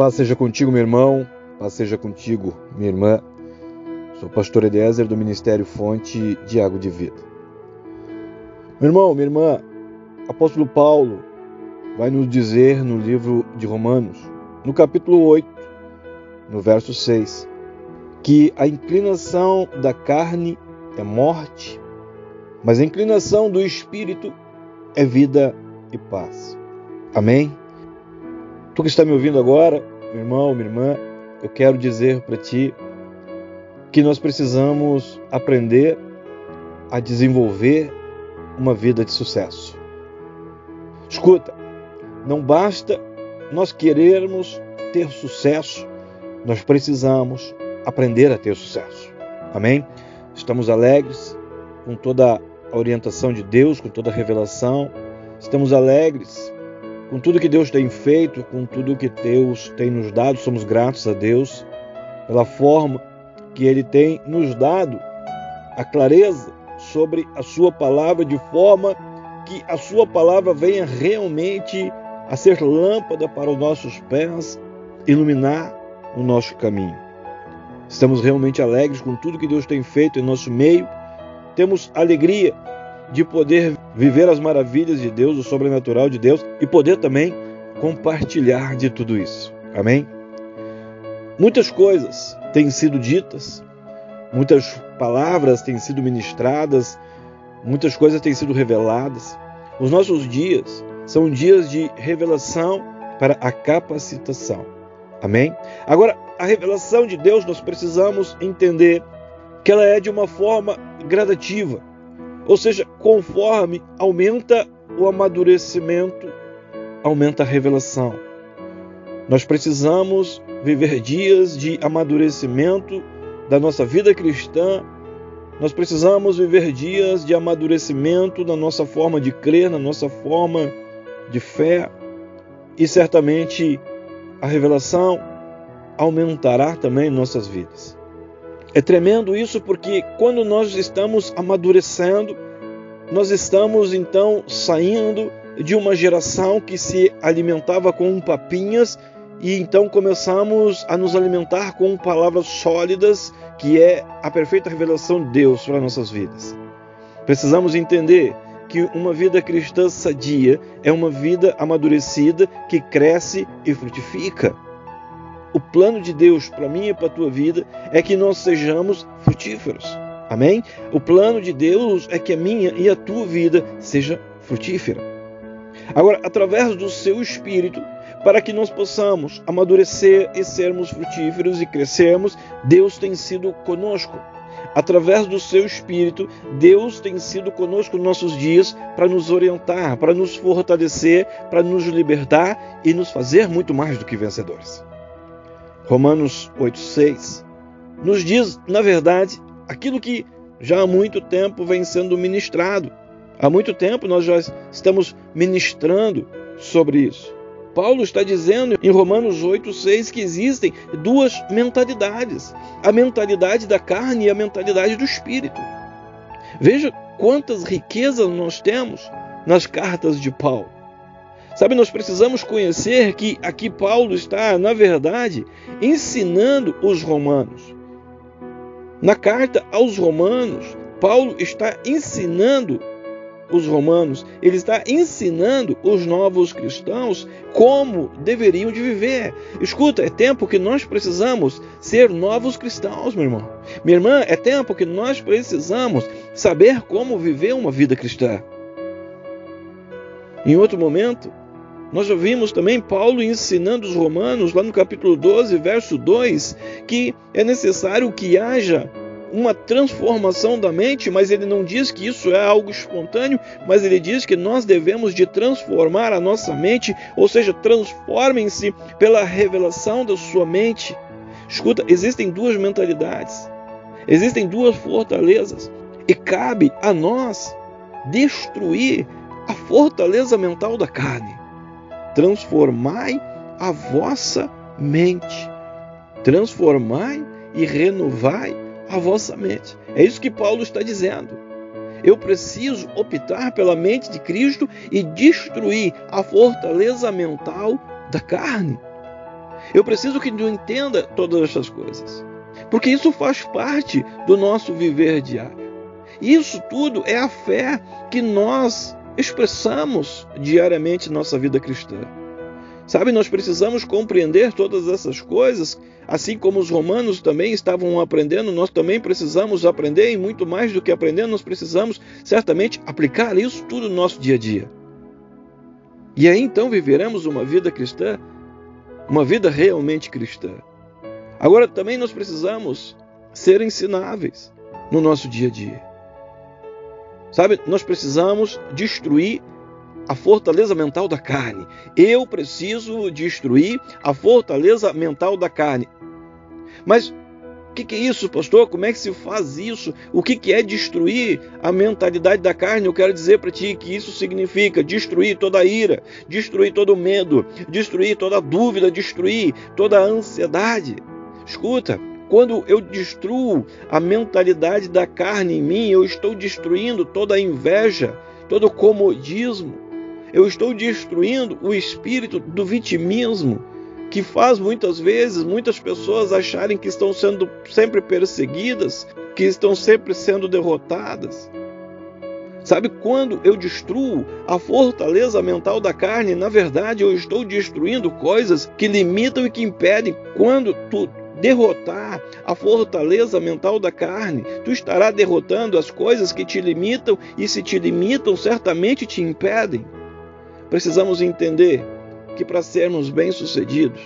Paz seja contigo, meu irmão. Paz seja contigo, minha irmã. Sou pastor Eliezer do Ministério Fonte de Água de Vida. Meu irmão, minha irmã, apóstolo Paulo vai nos dizer no livro de Romanos, no capítulo 8, no verso 6, que a inclinação da carne é morte, mas a inclinação do espírito é vida e paz. Amém? Tu que está me ouvindo agora, meu irmão, minha irmã, eu quero dizer para ti que nós precisamos aprender a desenvolver uma vida de sucesso. Escuta, não basta nós querermos ter sucesso, nós precisamos aprender a ter sucesso. Amém? Estamos alegres com toda a orientação de Deus, com toda a revelação. Estamos alegres com tudo que Deus tem feito, com tudo que Deus tem nos dado, somos gratos a Deus pela forma que Ele tem nos dado a clareza sobre a Sua palavra, de forma que a Sua palavra venha realmente a ser lâmpada para os nossos pés, iluminar o nosso caminho. Estamos realmente alegres com tudo que Deus tem feito em nosso meio, temos alegria de poder viver as maravilhas de Deus, o sobrenatural de Deus e poder também compartilhar de tudo isso. Amém? Muitas coisas têm sido ditas, muitas palavras têm sido ministradas, muitas coisas têm sido reveladas. Os nossos dias são dias de revelação para a capacitação. Amém? Agora, a revelação de Deus nós precisamos entender que ela é de uma forma gradativa. Ou seja, conforme aumenta o amadurecimento, aumenta a revelação. Nós precisamos viver dias de amadurecimento da nossa vida cristã. Nós precisamos viver dias de amadurecimento na nossa forma de crer, na nossa forma de fé. E certamente a revelação aumentará também nossas vidas. É tremendo isso porque quando nós estamos amadurecendo, nós estamos então saindo de uma geração que se alimentava com papinhas e então começamos a nos alimentar com palavras sólidas, que é a perfeita revelação de Deus para nossas vidas. Precisamos entender que uma vida cristã sadia é uma vida amadurecida que cresce e frutifica. O plano de Deus para mim e para a tua vida é que nós sejamos frutíferos. Amém? O plano de Deus é que a minha e a tua vida seja frutífera. Agora, através do seu espírito, para que nós possamos amadurecer e sermos frutíferos e crescermos, Deus tem sido conosco. Através do seu espírito, Deus tem sido conosco nos nossos dias para nos orientar, para nos fortalecer, para nos libertar e nos fazer muito mais do que vencedores. Romanos 8,6 nos diz, na verdade, aquilo que já há muito tempo vem sendo ministrado. Há muito tempo nós já estamos ministrando sobre isso. Paulo está dizendo em Romanos 8,6 que existem duas mentalidades: a mentalidade da carne e a mentalidade do espírito. Veja quantas riquezas nós temos nas cartas de Paulo. Sabe, nós precisamos conhecer que aqui Paulo está, na verdade, ensinando os romanos. Na carta aos romanos, Paulo está ensinando os romanos, ele está ensinando os novos cristãos como deveriam de viver. Escuta, é tempo que nós precisamos ser novos cristãos, meu irmão. Minha irmã, é tempo que nós precisamos saber como viver uma vida cristã. Em outro momento, Nós já vimos também Paulo ensinando os romanos, lá no capítulo 12, verso 2, que é necessário que haja uma transformação da mente, mas ele não diz que isso é algo espontâneo, mas ele diz que nós devemos de transformar a nossa mente, ou seja, transformem-se pela revelação da sua mente. Escuta, existem duas mentalidades, existem duas fortalezas, e cabe a nós destruir a fortaleza mental da carne. Transformai a vossa mente. Transformai e renovai a vossa mente. É isso que Paulo está dizendo. Eu preciso optar pela mente de Cristo e destruir a fortaleza mental da carne. Eu preciso que tu entenda todas essas coisas, porque isso faz parte do nosso viver diário. Isso tudo é a fé que nós expressamos diariamente nossa vida cristã. Sabe, nós precisamos compreender todas essas coisas, assim como os romanos também estavam aprendendo, nós também precisamos aprender, e muito mais do que aprender, nós precisamos certamente aplicar isso tudo no nosso dia a dia. E aí então viveremos uma vida cristã, uma vida realmente cristã. Agora também nós precisamos ser ensináveis no nosso dia a dia. Sabe, nós precisamos destruir a fortaleza mental da carne. Eu preciso destruir a fortaleza mental da carne. Mas o que, que, é isso, pastor? Como é que se faz isso? O que, que é destruir a mentalidade da carne? Eu quero dizer para ti que isso significa destruir toda a ira, destruir todo o medo, destruir toda a dúvida, destruir toda a ansiedade. Escuta, quando eu destruo a mentalidade da carne em mim, eu estou destruindo toda a inveja, todo o comodismo, eu estou destruindo o espírito do vitimismo, que faz muitas vezes muitas pessoas acharem que estão sendo sempre perseguidas, que estão sempre sendo derrotadas. Sabe quando eu destruo a fortaleza mental da carne, na verdade eu estou destruindo coisas que limitam e que impedem. Quando tu derrotar a fortaleza mental da carne, tu estará derrotando as coisas que te limitam e se te limitam, certamente te impedem. Precisamos entender que para sermos bem-sucedidos,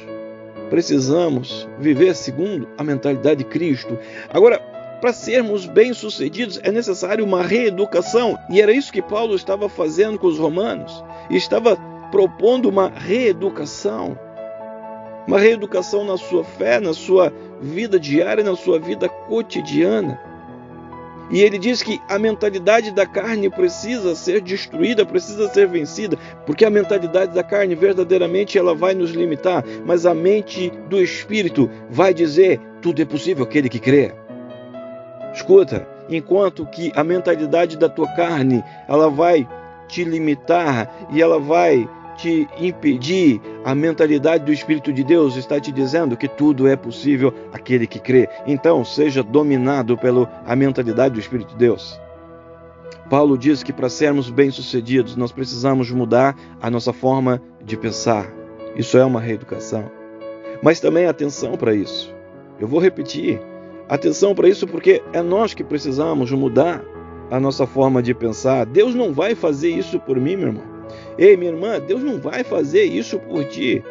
precisamos viver segundo a mentalidade de Cristo. Agora, para sermos bem-sucedidos é necessário uma reeducação, e era isso que Paulo estava fazendo com os romanos, estava propondo uma reeducação. Uma reeducação na sua fé, na sua vida diária, na sua vida cotidiana. E ele diz que a mentalidade da carne precisa ser destruída, precisa ser vencida, porque a mentalidade da carne verdadeiramente ela vai nos limitar, mas a mente do espírito vai dizer: tudo é possível aquele que crê. Escuta, enquanto que a mentalidade da tua carne ela vai te limitar e ela vai te impedir, a mentalidade do Espírito de Deus está te dizendo que tudo é possível aquele que crê. Então, seja dominado pela mentalidade do Espírito de Deus. Paulo diz que para sermos bem-sucedidos, nós precisamos mudar a nossa forma de pensar. Isso é uma reeducação. Mas também atenção para isso. Eu vou repetir. Atenção para isso porque é nós que precisamos mudar a nossa forma de pensar. Deus não vai fazer isso por mim, meu irmão. Ei, minha irmã, Deus não vai fazer isso por ti.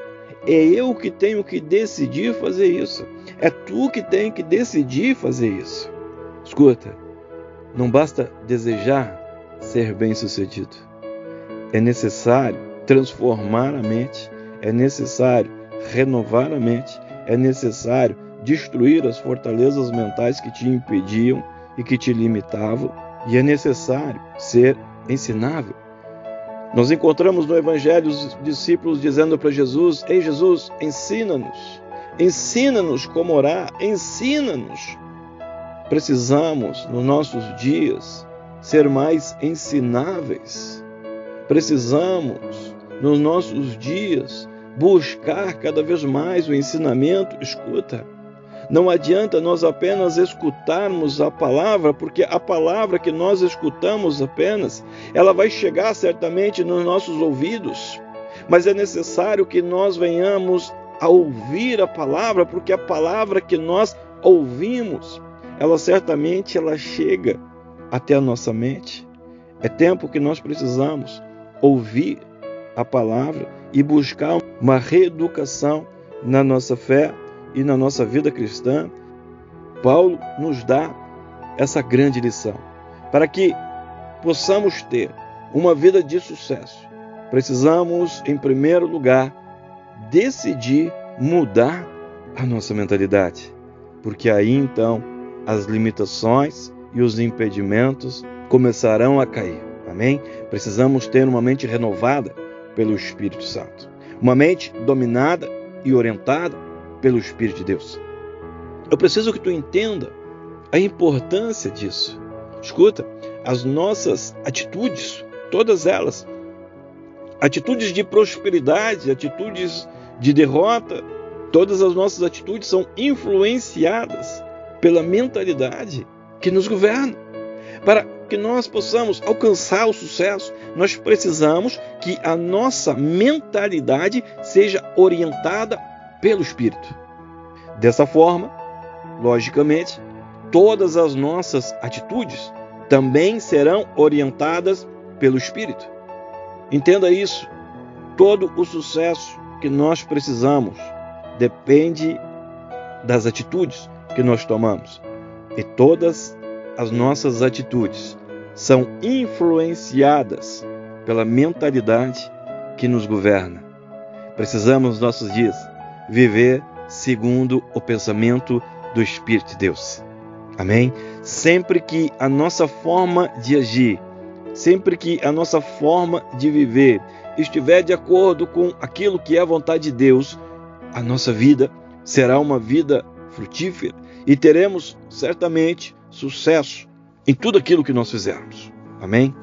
É eu que tenho que decidir fazer isso. É tu que tem que decidir fazer isso. Escuta, não basta desejar ser bem-sucedido. É necessário transformar a mente, é necessário renovar a mente, é necessário destruir as fortalezas mentais que te impediam e que te limitavam, e é necessário ser ensinável. Nós encontramos no Evangelho os discípulos dizendo para Jesus: Ei Jesus, ensina-nos, ensina-nos como orar, ensina-nos. Precisamos, nos nossos dias, ser mais ensináveis. Precisamos, nos nossos dias, buscar cada vez mais o ensinamento. Escuta, não adianta nós apenas escutarmos a palavra, porque a palavra que nós escutamos apenas, ela vai chegar certamente nos nossos ouvidos, mas é necessário que nós venhamos a ouvir a palavra, porque a palavra que nós ouvimos, ela certamente ela chega até a nossa mente. É tempo que nós precisamos ouvir a palavra e buscar uma reeducação na nossa fé e na nossa vida cristã, Paulo nos dá essa grande lição. Para que possamos ter uma vida de sucesso, precisamos, em primeiro lugar, decidir mudar a nossa mentalidade, porque aí então as limitações e os impedimentos começarão a cair. Amém? Precisamos ter uma mente renovada pelo Espírito Santo, uma mente dominada e orientada pelo Espírito de Deus. Eu preciso que tu entenda a importância disso. Escuta, as nossas atitudes, todas elas, atitudes de prosperidade, atitudes de derrota, todas as nossas atitudes são influenciadas pela mentalidade que nos governa. Para que nós possamos alcançar o sucesso, nós precisamos que a nossa mentalidade seja orientada pelo Espírito. Dessa forma, logicamente, todas as nossas atitudes também serão orientadas pelo Espírito. Entenda isso. Todo o sucesso que nós precisamos depende das atitudes que nós tomamos. E todas as nossas atitudes são influenciadas pela mentalidade que nos governa. Precisamos, nossos dias, viver segundo o pensamento do Espírito de Deus. Amém? Sempre que a nossa forma de agir, sempre que a nossa forma de viver estiver de acordo com aquilo que é a vontade de Deus, a nossa vida será uma vida frutífera e teremos certamente sucesso em tudo aquilo que nós fizermos. Amém?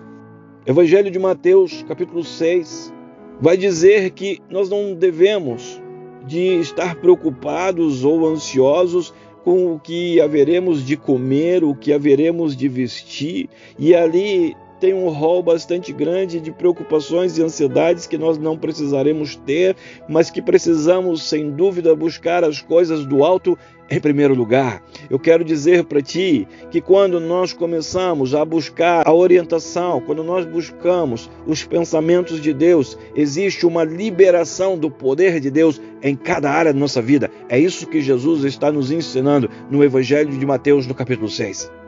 Evangelho de Mateus, capítulo 6, vai dizer que nós não devemos de estar preocupados ou ansiosos com o que haveremos de comer, o que haveremos de vestir, e ali tem um rol bastante grande de preocupações e ansiedades que nós não precisaremos ter, mas que precisamos, sem dúvida, buscar as coisas do alto em primeiro lugar. Eu quero dizer para ti que quando nós começamos a buscar a orientação, quando nós buscamos os pensamentos de Deus, existe uma liberação do poder de Deus em cada área da nossa vida. É isso que Jesus está nos ensinando no Evangelho de Mateus, no capítulo 6.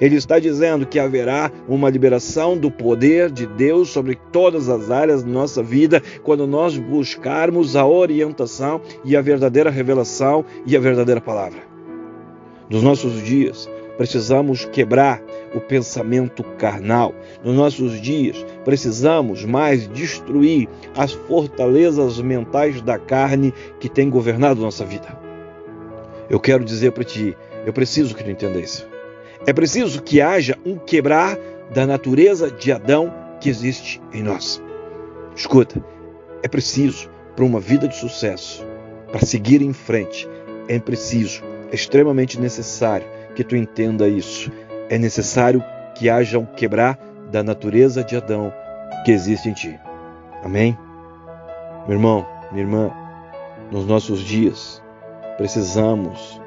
Ele está dizendo que haverá uma liberação do poder de Deus sobre todas as áreas da nossa vida quando nós buscarmos a orientação e a verdadeira revelação e a verdadeira palavra. Nos nossos dias, precisamos quebrar o pensamento carnal. Nos nossos dias, precisamos mais destruir as fortalezas mentais da carne que tem governado nossa vida. Eu quero dizer para ti, eu preciso que tu entenda isso. É preciso que haja um quebrar da natureza de Adão que existe em nós. Escuta, é preciso para uma vida de sucesso, para seguir em frente, é preciso, é extremamente necessário que tu entenda isso. É necessário que haja um quebrar da natureza de Adão que existe em ti. Amém? Meu irmão, minha irmã, nos nossos dias precisamos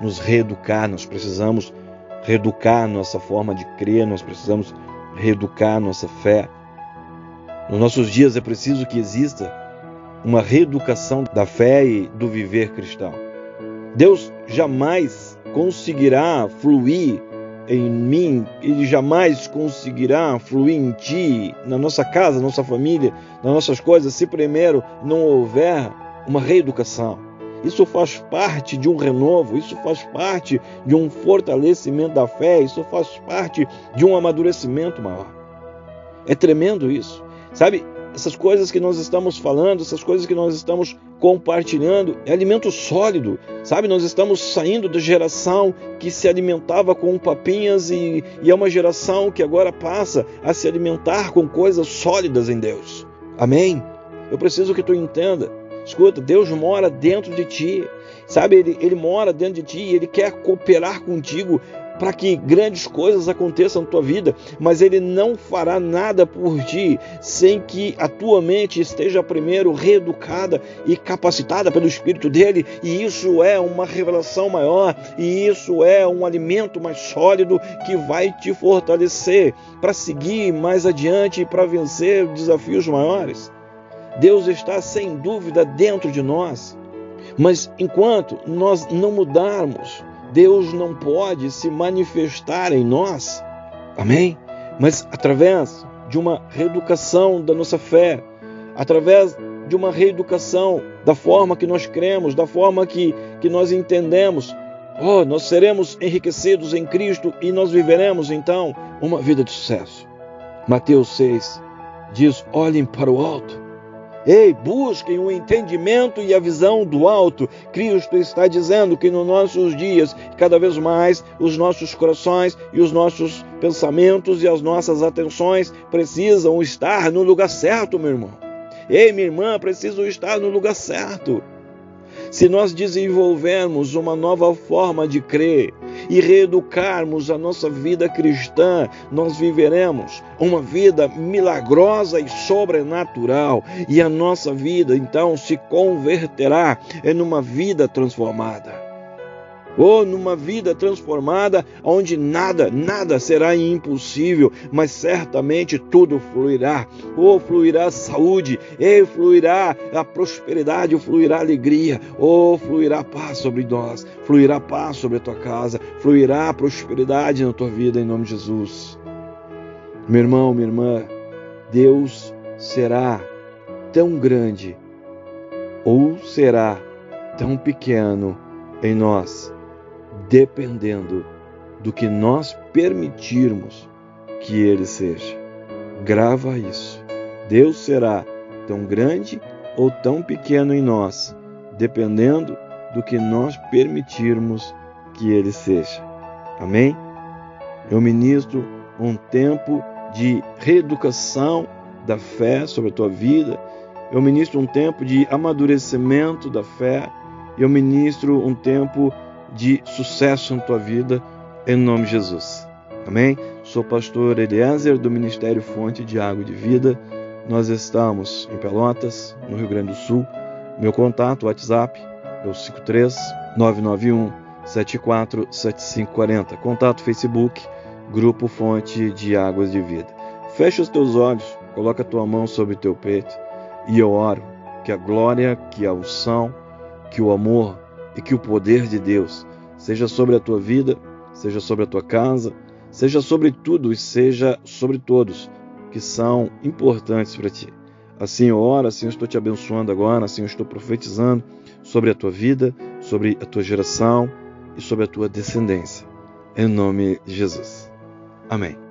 nos reeducar, nós precisamos reeducar nossa forma de crer, nós precisamos reeducar nossa fé. Nos nossos dias é preciso que exista uma reeducação da fé e do viver cristão. Deus jamais conseguirá fluir em mim, ele jamais conseguirá fluir em ti, na nossa casa, na nossa família, nas nossas coisas, se primeiro não houver uma reeducação. Isso faz parte de um renovo, isso faz parte de um fortalecimento da fé, isso faz parte de um amadurecimento maior. É tremendo isso. Sabe, essas coisas que nós estamos falando, essas coisas que nós estamos compartilhando, é alimento sólido, sabe? Nós estamos saindo da geração que se alimentava com papinhas e, e é uma geração que agora passa a se alimentar com coisas sólidas em Deus. Amém? Eu preciso que tu entenda Escuta, Deus mora dentro de ti, sabe? Ele, ele mora dentro de ti e ele quer cooperar contigo para que grandes coisas aconteçam na tua vida, mas ele não fará nada por ti sem que a tua mente esteja primeiro reeducada e capacitada pelo Espírito dele, e isso é uma revelação maior, e isso é um alimento mais sólido que vai te fortalecer para seguir mais adiante e para vencer desafios maiores. Deus está sem dúvida dentro de nós. Mas enquanto nós não mudarmos, Deus não pode se manifestar em nós. Amém? Mas através de uma reeducação da nossa fé, através de uma reeducação da forma que nós cremos, da forma que, que nós entendemos, oh, nós seremos enriquecidos em Cristo e nós viveremos então uma vida de sucesso. Mateus 6 diz: olhem para o alto Ei, busquem o entendimento e a visão do alto. Cristo está dizendo que nos nossos dias, cada vez mais, os nossos corações e os nossos pensamentos e as nossas atenções precisam estar no lugar certo, meu irmão. Ei, minha irmã, precisam estar no lugar certo. Se nós desenvolvermos uma nova forma de crer e reeducarmos a nossa vida cristã, nós viveremos uma vida milagrosa e sobrenatural, e a nossa vida então se converterá em uma vida transformada ou numa vida transformada onde nada, nada será impossível, mas certamente tudo fluirá. Ou fluirá saúde, e fluirá a prosperidade, fluirá alegria, ou fluirá paz sobre nós, fluirá paz sobre a tua casa, fluirá prosperidade na tua vida em nome de Jesus. Meu irmão, minha irmã, Deus será tão grande ou será tão pequeno em nós dependendo do que nós permitirmos que ele seja. Grava isso. Deus será tão grande ou tão pequeno em nós, dependendo do que nós permitirmos que ele seja. Amém? Eu ministro um tempo de reeducação da fé sobre a tua vida. Eu ministro um tempo de amadurecimento da fé. Eu ministro um tempo de sucesso na tua vida, em nome de Jesus. Amém? Sou pastor Eliezer do Ministério Fonte de Água de Vida. Nós estamos em Pelotas, no Rio Grande do Sul. Meu contato, WhatsApp, é o 53 991 74 7540. Contato Facebook, Grupo Fonte de Águas de Vida. Fecha os teus olhos, coloca a tua mão sobre o teu peito e eu oro que a glória, que a unção, que o amor e que o poder de Deus seja sobre a tua vida, seja sobre a tua casa, seja sobre tudo e seja sobre todos que são importantes para ti. Assim eu oro, assim eu estou te abençoando agora, assim eu estou profetizando sobre a tua vida, sobre a tua geração e sobre a tua descendência. Em nome de Jesus. Amém.